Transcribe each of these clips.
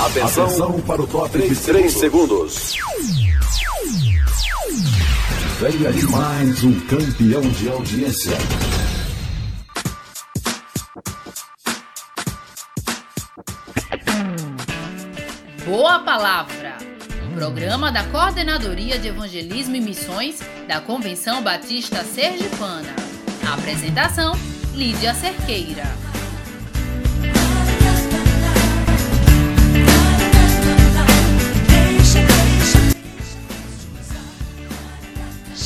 Atenção, Atenção para o top 3, 3 segundos. Venha de mais um campeão de audiência. Boa Palavra, programa da Coordenadoria de Evangelismo e Missões da Convenção Batista Sergipana. apresentação: Lídia Cerqueira.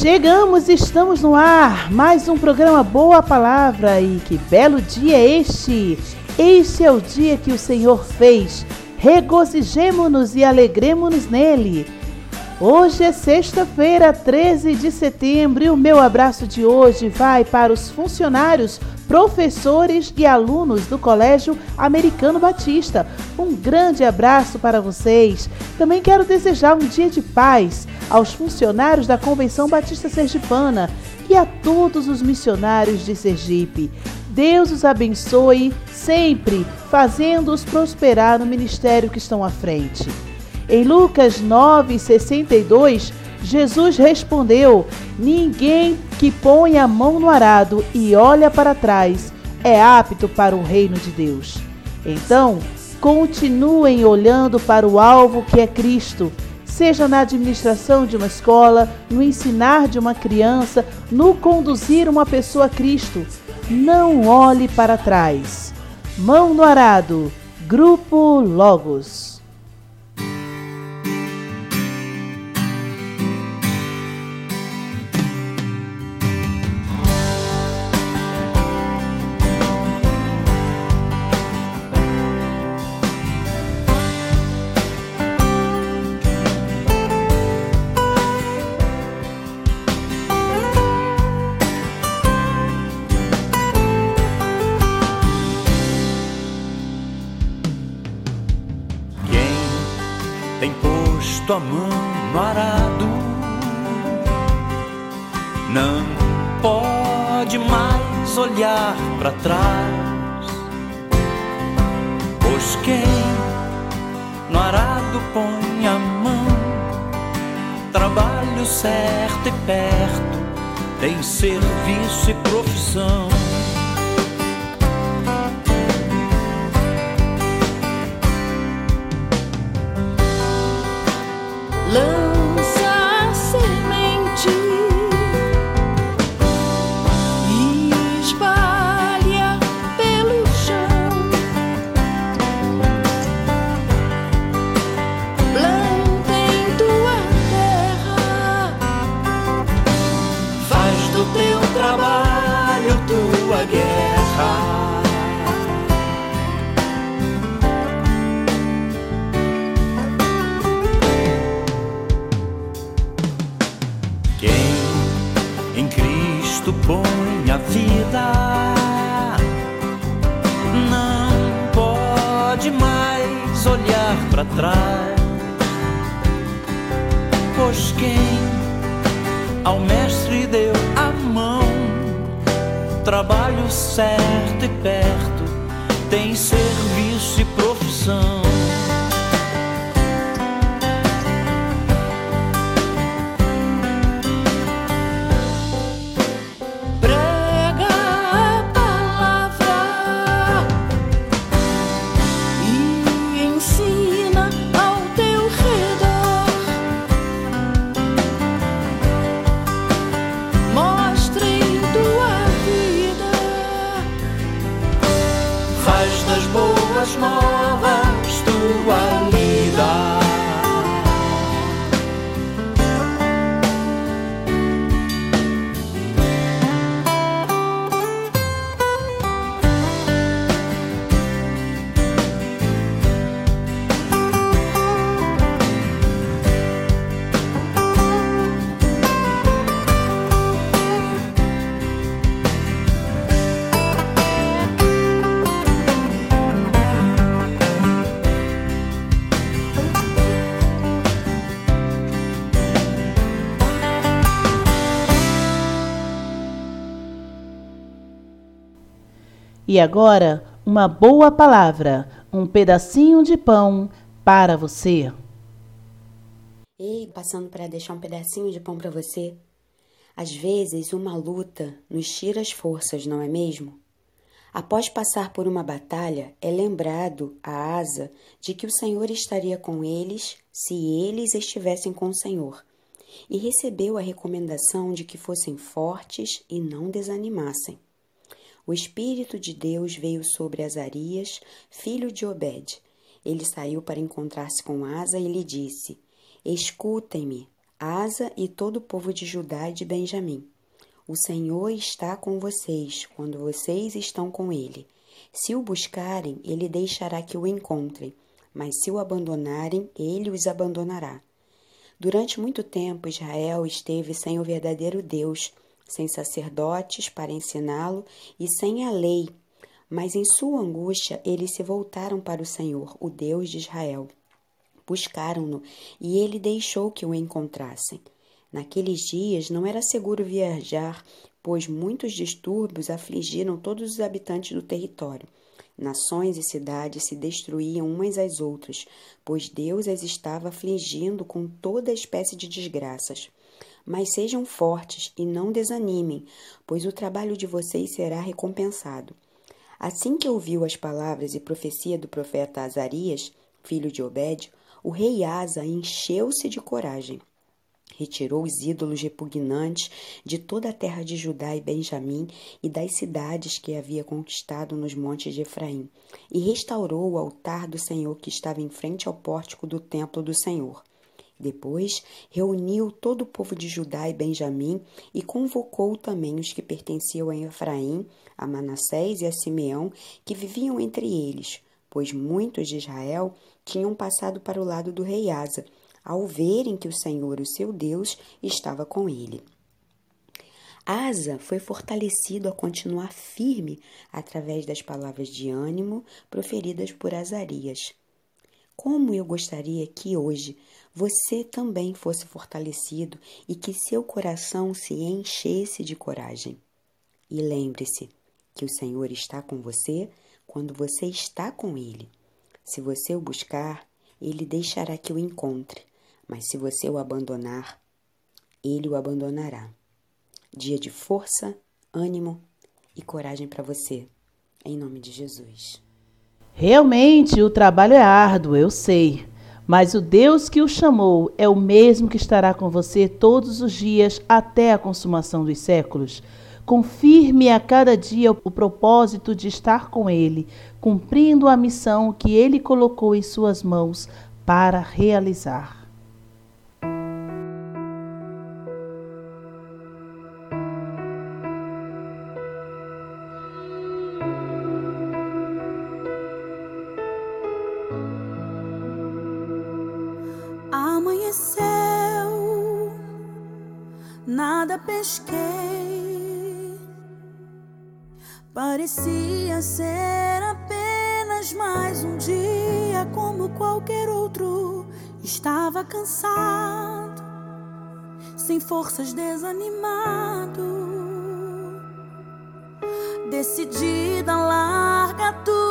Chegamos, estamos no ar. Mais um programa Boa Palavra e que belo dia é este! Este é o dia que o Senhor fez regozijemo-nos e alegremos-nos nele. Hoje é sexta-feira, 13 de setembro, e o meu abraço de hoje vai para os funcionários, professores e alunos do Colégio Americano Batista. Um grande abraço para vocês. Também quero desejar um dia de paz aos funcionários da Convenção Batista Sergipana e a todos os missionários de Sergipe. Deus os abençoe sempre, fazendo-os prosperar no ministério que estão à frente. Em Lucas 9:62, Jesus respondeu: Ninguém que põe a mão no arado e olha para trás é apto para o reino de Deus. Então, continuem olhando para o alvo que é Cristo, seja na administração de uma escola, no ensinar de uma criança, no conduzir uma pessoa a Cristo não olhe para trás. Mão no arado. Grupo Logos. Tua mão no arado. Não pode mais olhar para trás, pois quem no arado põe a mão, trabalho certo e perto, tem serviço e profissão. Love. E agora, uma boa palavra, um pedacinho de pão para você. Ei, passando para deixar um pedacinho de pão para você. Às vezes, uma luta nos tira as forças, não é mesmo? Após passar por uma batalha, é lembrado a asa de que o Senhor estaria com eles se eles estivessem com o Senhor, e recebeu a recomendação de que fossem fortes e não desanimassem. O Espírito de Deus veio sobre Azarias, filho de Obed. Ele saiu para encontrar-se com Asa e lhe disse: Escutem-me, Asa e todo o povo de Judá e de Benjamim. O Senhor está com vocês quando vocês estão com ele. Se o buscarem, ele deixará que o encontrem, mas se o abandonarem, ele os abandonará. Durante muito tempo, Israel esteve sem o verdadeiro Deus, sem sacerdotes para ensiná-lo e sem a lei. Mas em sua angústia, eles se voltaram para o Senhor, o Deus de Israel. Buscaram-no e ele deixou que o encontrassem. Naqueles dias não era seguro viajar, pois muitos distúrbios afligiram todos os habitantes do território. Nações e cidades se destruíam umas às outras, pois Deus as estava afligindo com toda espécie de desgraças. Mas sejam fortes e não desanimem, pois o trabalho de vocês será recompensado. Assim que ouviu as palavras e profecia do profeta Azarias, filho de Obed, o rei Asa encheu-se de coragem. Retirou os ídolos repugnantes de toda a terra de Judá e Benjamim e das cidades que havia conquistado nos montes de Efraim, e restaurou o altar do Senhor que estava em frente ao pórtico do templo do Senhor. Depois reuniu todo o povo de Judá e Benjamim e convocou também os que pertenciam a Efraim, a Manassés e a Simeão, que viviam entre eles, pois muitos de Israel tinham passado para o lado do rei Asa, ao verem que o Senhor, o seu Deus, estava com ele. Asa foi fortalecido a continuar firme através das palavras de ânimo proferidas por Azarias. Como eu gostaria que hoje você também fosse fortalecido e que seu coração se enchesse de coragem. E lembre-se que o Senhor está com você quando você está com Ele. Se você o buscar, ele deixará que o encontre, mas se você o abandonar, ele o abandonará. Dia de força, ânimo e coragem para você, em nome de Jesus. Realmente o trabalho é árduo, eu sei. Mas o Deus que o chamou é o mesmo que estará com você todos os dias até a consumação dos séculos. Confirme a cada dia o propósito de estar com Ele, cumprindo a missão que Ele colocou em suas mãos para realizar. Parecia ser apenas mais um dia como qualquer outro. Estava cansado, sem forças, desanimado. Decidida largar tudo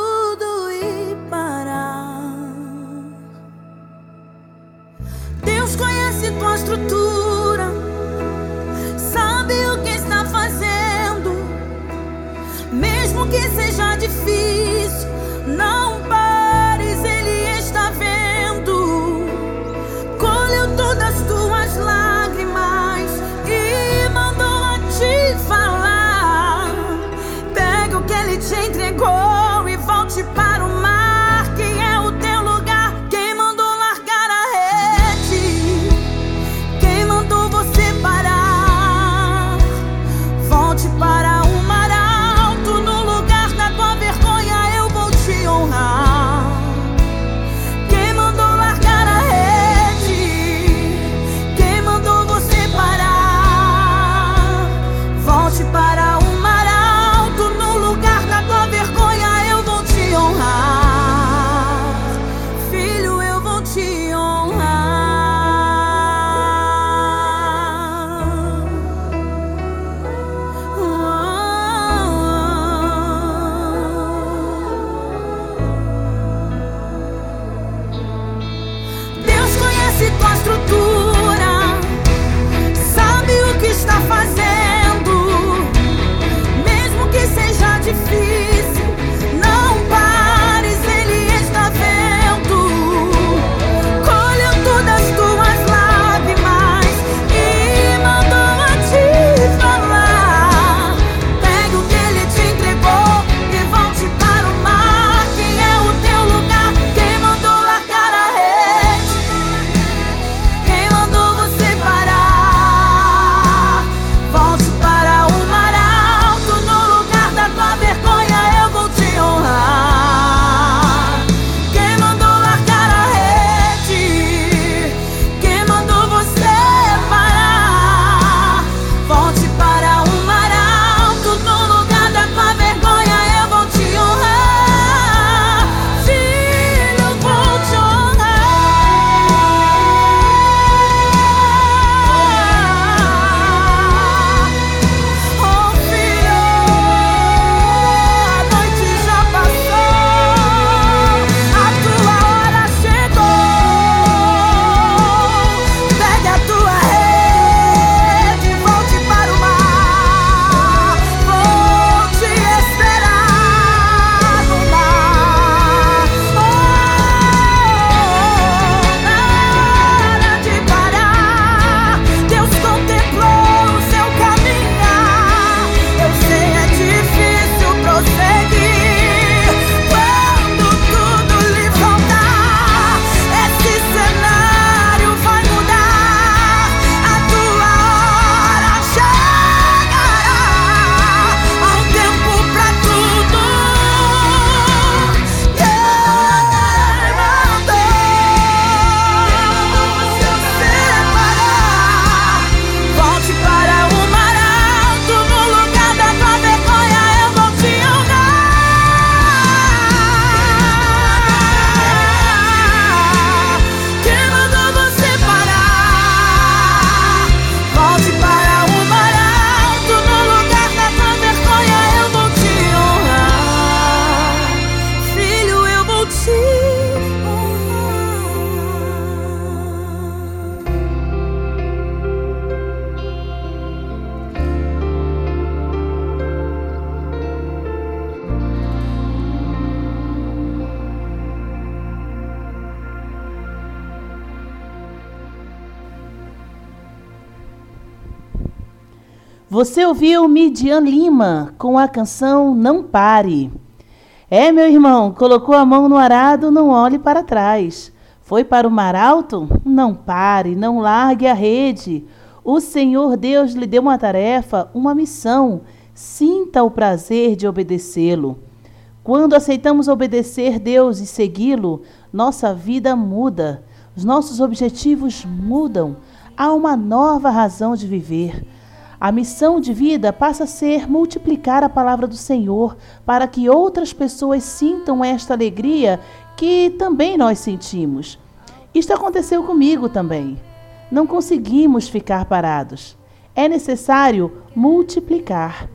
Você ouviu Midian Lima com a canção Não Pare. É, meu irmão, colocou a mão no arado, não olhe para trás. Foi para o mar alto? Não pare, não largue a rede. O Senhor Deus lhe deu uma tarefa, uma missão. Sinta o prazer de obedecê-lo. Quando aceitamos obedecer Deus e segui-lo, nossa vida muda, os nossos objetivos mudam, há uma nova razão de viver. A missão de vida passa a ser multiplicar a palavra do Senhor para que outras pessoas sintam esta alegria que também nós sentimos. Isto aconteceu comigo também. Não conseguimos ficar parados. É necessário multiplicar.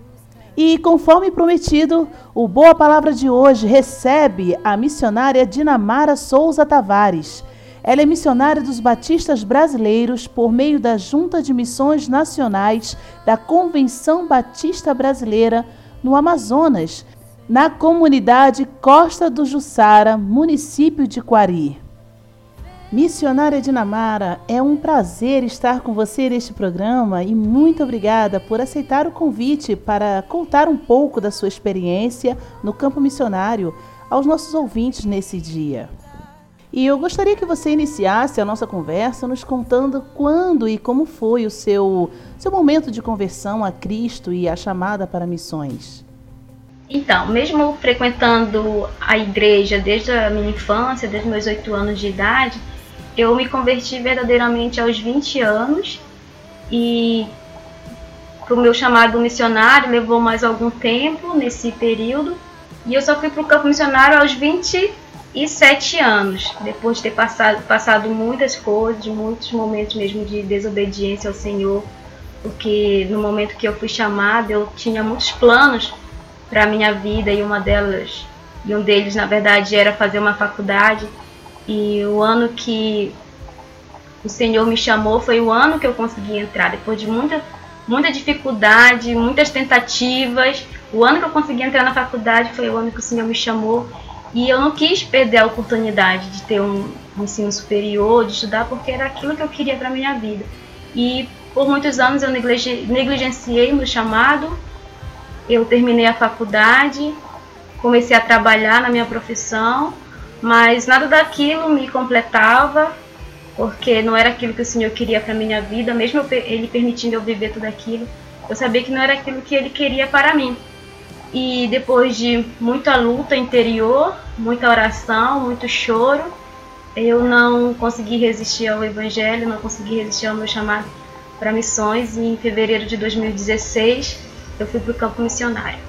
E conforme prometido, o Boa Palavra de hoje recebe a missionária Dinamara Souza Tavares. Ela é missionária dos batistas brasileiros por meio da Junta de Missões Nacionais da Convenção Batista Brasileira no Amazonas, na comunidade Costa do Jussara, município de Quari. Missionária Dinamara, é um prazer estar com você neste programa e muito obrigada por aceitar o convite para contar um pouco da sua experiência no campo missionário aos nossos ouvintes nesse dia. E eu gostaria que você iniciasse a nossa conversa nos contando quando e como foi o seu, seu momento de conversão a Cristo e a chamada para missões. Então, mesmo frequentando a igreja desde a minha infância, desde meus oito anos de idade, eu me converti verdadeiramente aos 20 anos e para o meu chamado missionário levou mais algum tempo nesse período e eu só fui para o campo missionário aos 27 anos, depois de ter passado, passado muitas coisas, muitos momentos mesmo de desobediência ao Senhor, porque no momento que eu fui chamada eu tinha muitos planos para a minha vida e uma delas e um deles na verdade era fazer uma faculdade e o ano que o Senhor me chamou, foi o ano que eu consegui entrar, depois de muita, muita dificuldade, muitas tentativas. O ano que eu consegui entrar na faculdade foi o ano que o Senhor me chamou. E eu não quis perder a oportunidade de ter um, um ensino superior, de estudar, porque era aquilo que eu queria para minha vida. E por muitos anos eu negligenciei meu chamado. Eu terminei a faculdade, comecei a trabalhar na minha profissão, mas nada daquilo me completava, porque não era aquilo que o Senhor queria para minha vida, mesmo Ele permitindo eu viver tudo aquilo. Eu sabia que não era aquilo que Ele queria para mim. E depois de muita luta interior, muita oração, muito choro, eu não consegui resistir ao Evangelho, não consegui resistir ao meu chamado para missões e em fevereiro de 2016 eu fui para o campo missionário.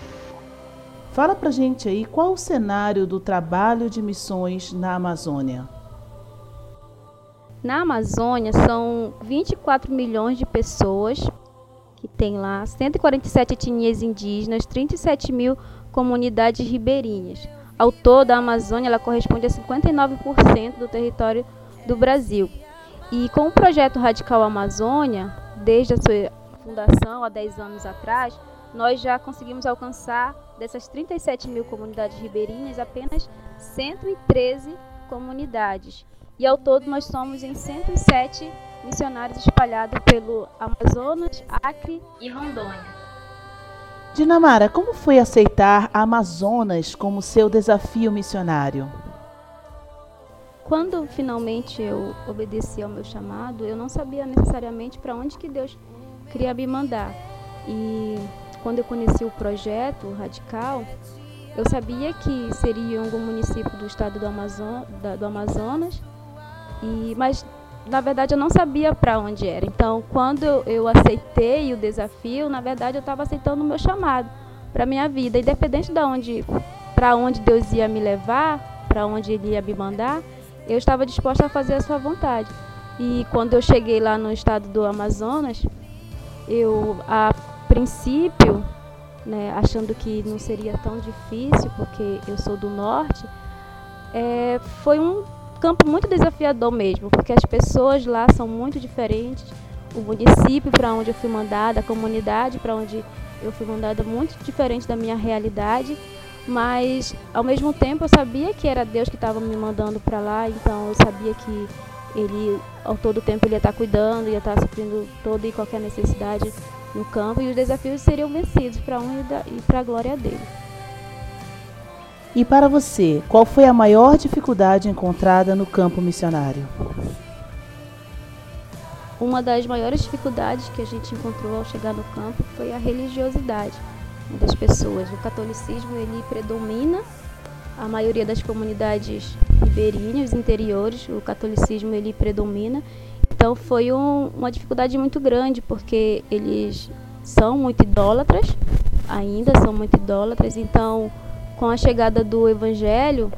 Fala pra gente aí qual o cenário do trabalho de missões na Amazônia. Na Amazônia são 24 milhões de pessoas que tem lá, 147 etnias indígenas, 37 mil comunidades ribeirinhas. Ao todo, a Amazônia ela corresponde a 59% do território do Brasil. E com o projeto Radical Amazônia, desde a sua fundação há 10 anos atrás, nós já conseguimos alcançar dessas 37 mil comunidades ribeirinhas apenas 113 comunidades. E ao todo nós somos em 107 missionários espalhados pelo Amazonas, Acre e Rondônia. Dinamara, como foi aceitar Amazonas como seu desafio missionário? Quando finalmente eu obedeci ao meu chamado, eu não sabia necessariamente para onde que Deus queria me mandar. E quando eu conheci o projeto Radical, eu sabia que seria algum município do estado do, Amazon, da, do Amazonas, e, mas na verdade eu não sabia para onde era. Então, quando eu aceitei o desafio, na verdade eu estava aceitando o meu chamado para minha vida, independente de onde, para onde Deus ia me levar, para onde Ele ia me mandar eu estava disposta a fazer a sua vontade. E quando eu cheguei lá no estado do Amazonas, eu, a princípio, né, achando que não seria tão difícil, porque eu sou do norte, é, foi um campo muito desafiador mesmo, porque as pessoas lá são muito diferentes. O município para onde eu fui mandada, a comunidade para onde eu fui mandada, muito diferente da minha realidade mas ao mesmo tempo eu sabia que era Deus que estava me mandando para lá, então eu sabia que ele ao todo tempo ele ia estar tá cuidando, ia estar tá suprindo toda e qualquer necessidade no campo e os desafios seriam vencidos para um e para a glória dele. E para você, qual foi a maior dificuldade encontrada no campo missionário? Uma das maiores dificuldades que a gente encontrou ao chegar no campo foi a religiosidade das pessoas. O catolicismo ele predomina a maioria das comunidades ribeirinhas, interiores, o catolicismo ele predomina. Então foi um, uma dificuldade muito grande porque eles são muito idólatras, ainda são muito idólatras. Então, com a chegada do evangelho,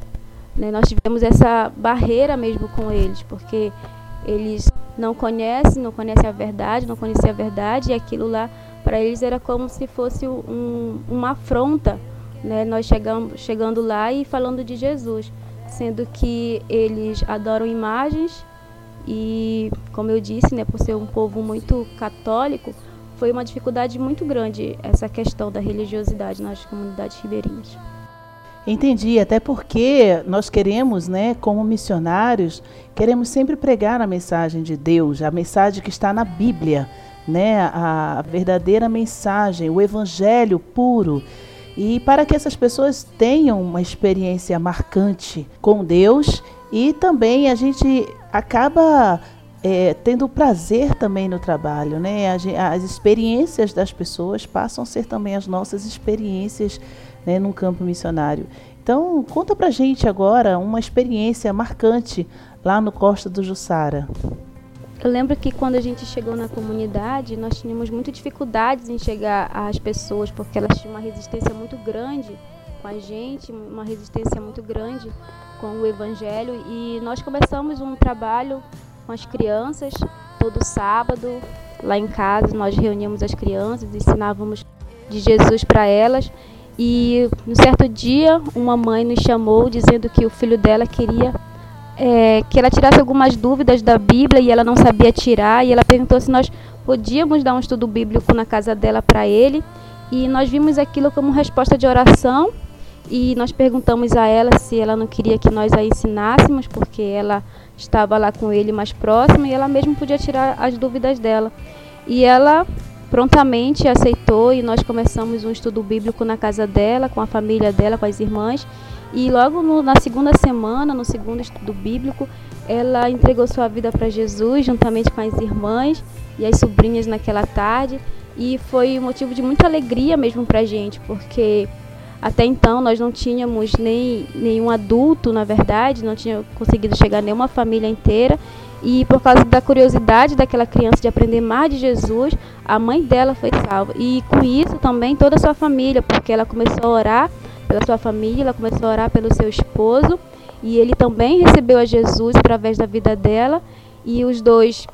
né, nós tivemos essa barreira mesmo com eles, porque eles não conhecem, não conhecem a verdade, não conhecem a verdade e aquilo lá para eles era como se fosse um, uma afronta, né? Nós chegamos, chegando lá e falando de Jesus, sendo que eles adoram imagens e, como eu disse, né, por ser um povo muito católico, foi uma dificuldade muito grande essa questão da religiosidade nas comunidades ribeirinhas. Entendi, até porque nós queremos, né, como missionários, queremos sempre pregar a mensagem de Deus, a mensagem que está na Bíblia né, a verdadeira mensagem, o evangelho puro. E para que essas pessoas tenham uma experiência marcante com Deus e também a gente acaba é, tendo prazer também no trabalho, né? As experiências das pessoas passam a ser também as nossas experiências né, no campo missionário. Então, conta pra gente agora uma experiência marcante lá no Costa do Jussara. Eu lembro que quando a gente chegou na comunidade, nós tínhamos muitas dificuldades em chegar às pessoas, porque elas tinham uma resistência muito grande com a gente, uma resistência muito grande com o Evangelho. E nós começamos um trabalho com as crianças todo sábado, lá em casa, nós reuníamos as crianças, ensinávamos de Jesus para elas. E no certo dia, uma mãe nos chamou dizendo que o filho dela queria é, que ela tirasse algumas dúvidas da Bíblia e ela não sabia tirar. E ela perguntou se nós podíamos dar um estudo bíblico na casa dela para ele. E nós vimos aquilo como resposta de oração. E nós perguntamos a ela se ela não queria que nós a ensinássemos, porque ela estava lá com ele mais próxima e ela mesma podia tirar as dúvidas dela. E ela prontamente aceitou e nós começamos um estudo bíblico na casa dela, com a família dela, com as irmãs. E logo no, na segunda semana, no segundo estudo bíblico, ela entregou sua vida para Jesus, juntamente com as irmãs e as sobrinhas naquela tarde. E foi motivo de muita alegria mesmo para a gente, porque até então nós não tínhamos nem nenhum adulto, na verdade, não tinha conseguido chegar nenhuma família inteira. E por causa da curiosidade daquela criança de aprender mais de Jesus, a mãe dela foi salva. E com isso também toda a sua família, porque ela começou a orar pela sua família, ela começou a orar pelo seu esposo, e ele também recebeu a Jesus através da vida dela, e os dois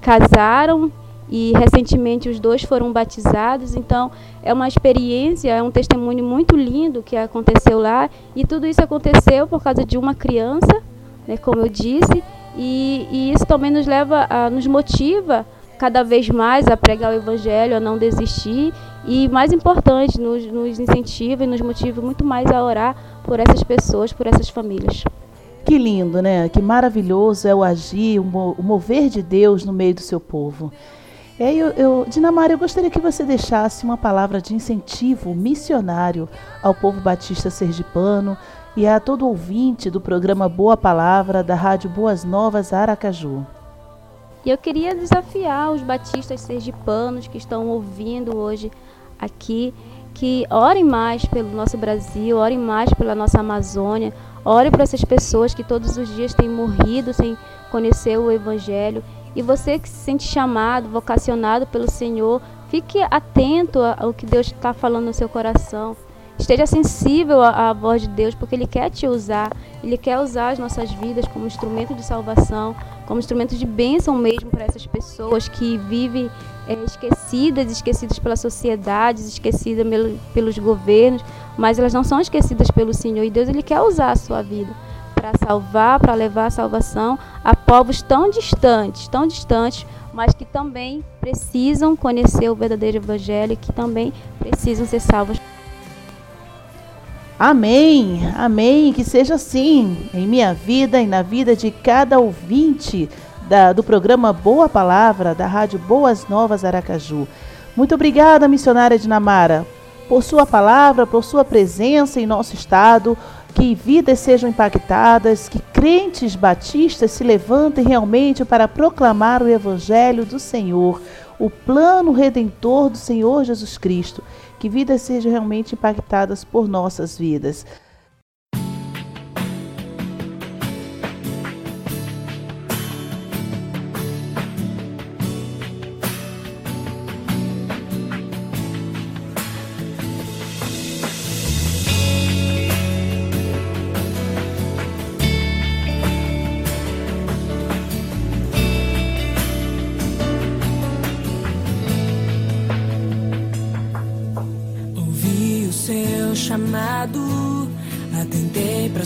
casaram e recentemente os dois foram batizados, então é uma experiência, é um testemunho muito lindo que aconteceu lá, e tudo isso aconteceu por causa de uma criança, né, como eu disse, e, e isso também nos leva, a, nos motiva cada vez mais a pregar o Evangelho, a não desistir e, mais importante, nos, nos incentiva e nos motiva muito mais a orar por essas pessoas, por essas famílias. Que lindo, né? Que maravilhoso é o agir, o mover de Deus no meio do seu povo. É, eu, eu, Dinamara, eu gostaria que você deixasse uma palavra de incentivo missionário ao povo batista sergipano e a todo ouvinte do programa Boa Palavra da Rádio Boas Novas Aracaju. E eu queria desafiar os batistas sergipanos que estão ouvindo hoje aqui que orem mais pelo nosso Brasil, orem mais pela nossa Amazônia, orem para essas pessoas que todos os dias têm morrido sem conhecer o Evangelho. E você que se sente chamado, vocacionado pelo Senhor, fique atento ao que Deus está falando no seu coração. Esteja sensível à, voz de Deus, porque Ele quer te usar. Ele quer usar as nossas vidas como instrumento de salvação, como instrumento de bênção mesmo para essas pessoas que vivem é, esquecidas, esquecidas pela sociedade, esquecidas pelos governos, mas elas não são esquecidas pelo Senhor. E Deus Ele quer usar a sua vida para salvar, para levar a salvação a povos tão distantes, tão distantes, mas que também precisam conhecer o verdadeiro Evangelho, que também precisam ser salvos. Amém, amém, que seja assim em minha vida e na vida de cada ouvinte da, do programa Boa Palavra da Rádio Boas Novas Aracaju. Muito obrigada, missionária Dinamara, por sua palavra, por sua presença em nosso estado, que vidas sejam impactadas, que crentes batistas se levantem realmente para proclamar o Evangelho do Senhor, o plano redentor do Senhor Jesus Cristo que vidas sejam realmente impactadas por nossas vidas.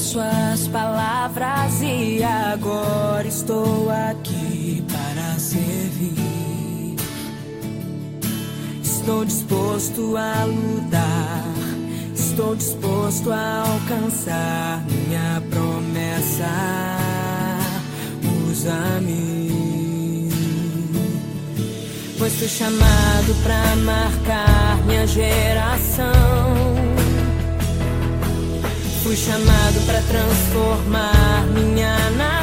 Suas palavras e agora estou aqui para servir. Estou disposto a lutar, estou disposto a alcançar minha promessa. Usa-me, pois fui chamado para marcar minha geração Fui chamado para transformar minha nação.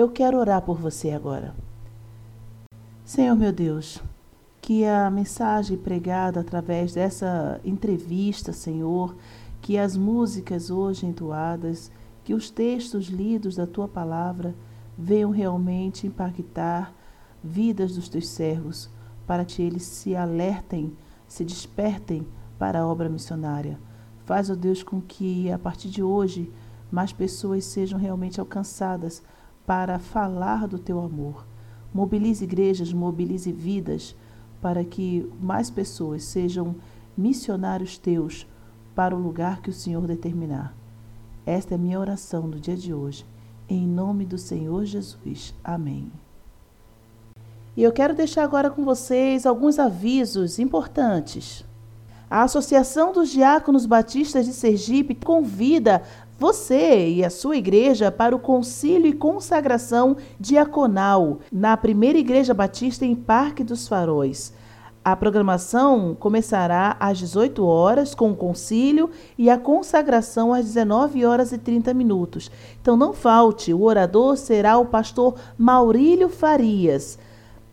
Eu quero orar por você agora. Senhor meu Deus, que a mensagem pregada através dessa entrevista, Senhor, que as músicas hoje entoadas, que os textos lidos da tua palavra venham realmente impactar vidas dos teus servos, para que eles se alertem, se despertem para a obra missionária. Faz, ó Deus, com que a partir de hoje mais pessoas sejam realmente alcançadas para falar do teu amor. Mobilize igrejas, mobilize vidas, para que mais pessoas sejam missionários teus para o lugar que o Senhor determinar. Esta é a minha oração do dia de hoje. Em nome do Senhor Jesus. Amém. E eu quero deixar agora com vocês alguns avisos importantes. A Associação dos Diáconos Batistas de Sergipe convida você e a sua igreja para o concílio e consagração diaconal na primeira igreja batista em Parque dos Faróis. A programação começará às 18 horas com o concílio e a consagração às 19 horas e 30 minutos. Então não falte, o orador será o pastor Maurílio Farias.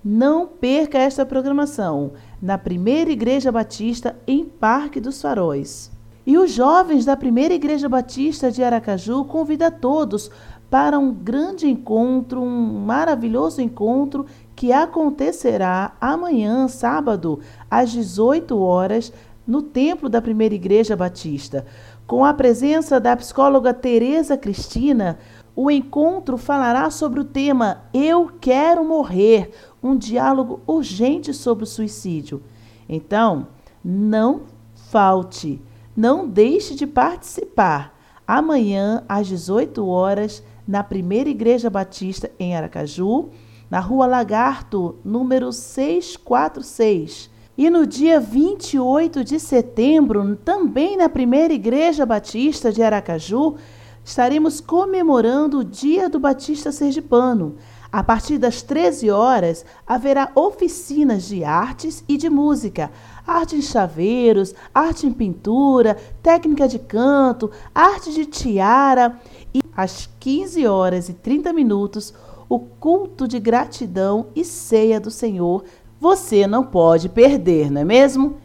Não perca esta programação na primeira igreja batista em Parque dos Faróis. E os jovens da primeira igreja batista de Aracaju convida todos para um grande encontro, um maravilhoso encontro que acontecerá amanhã, sábado, às 18 horas, no templo da primeira igreja batista. Com a presença da psicóloga Tereza Cristina, o encontro falará sobre o tema Eu Quero Morrer, um diálogo urgente sobre o suicídio. Então, não falte, não deixe de participar. Amanhã, às 18 horas, na Primeira Igreja Batista em Aracaju, na Rua Lagarto, número 646. E no dia 28 de setembro, também na Primeira Igreja Batista de Aracaju, estaremos comemorando o Dia do Batista Sergipano. A partir das 13 horas, haverá oficinas de artes e de música, arte em chaveiros, arte em pintura, técnica de canto, arte de tiara E às 15 horas e 30 minutos, o culto de gratidão e ceia do Senhor. Você não pode perder, não é mesmo?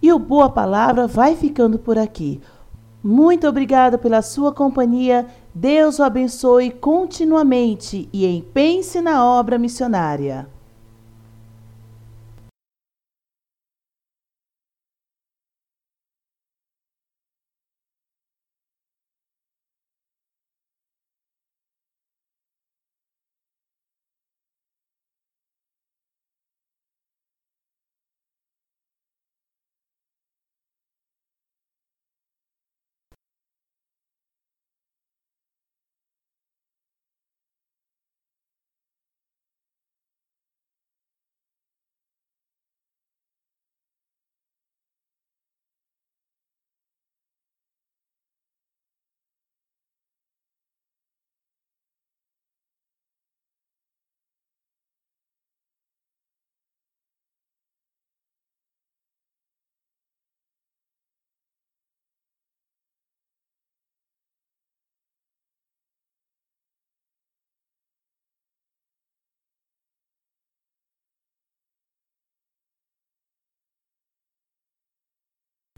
E o Boa Palavra vai ficando por aqui. Muito obrigada pela sua companhia. Deus o abençoe continuamente e em pense na obra missionária.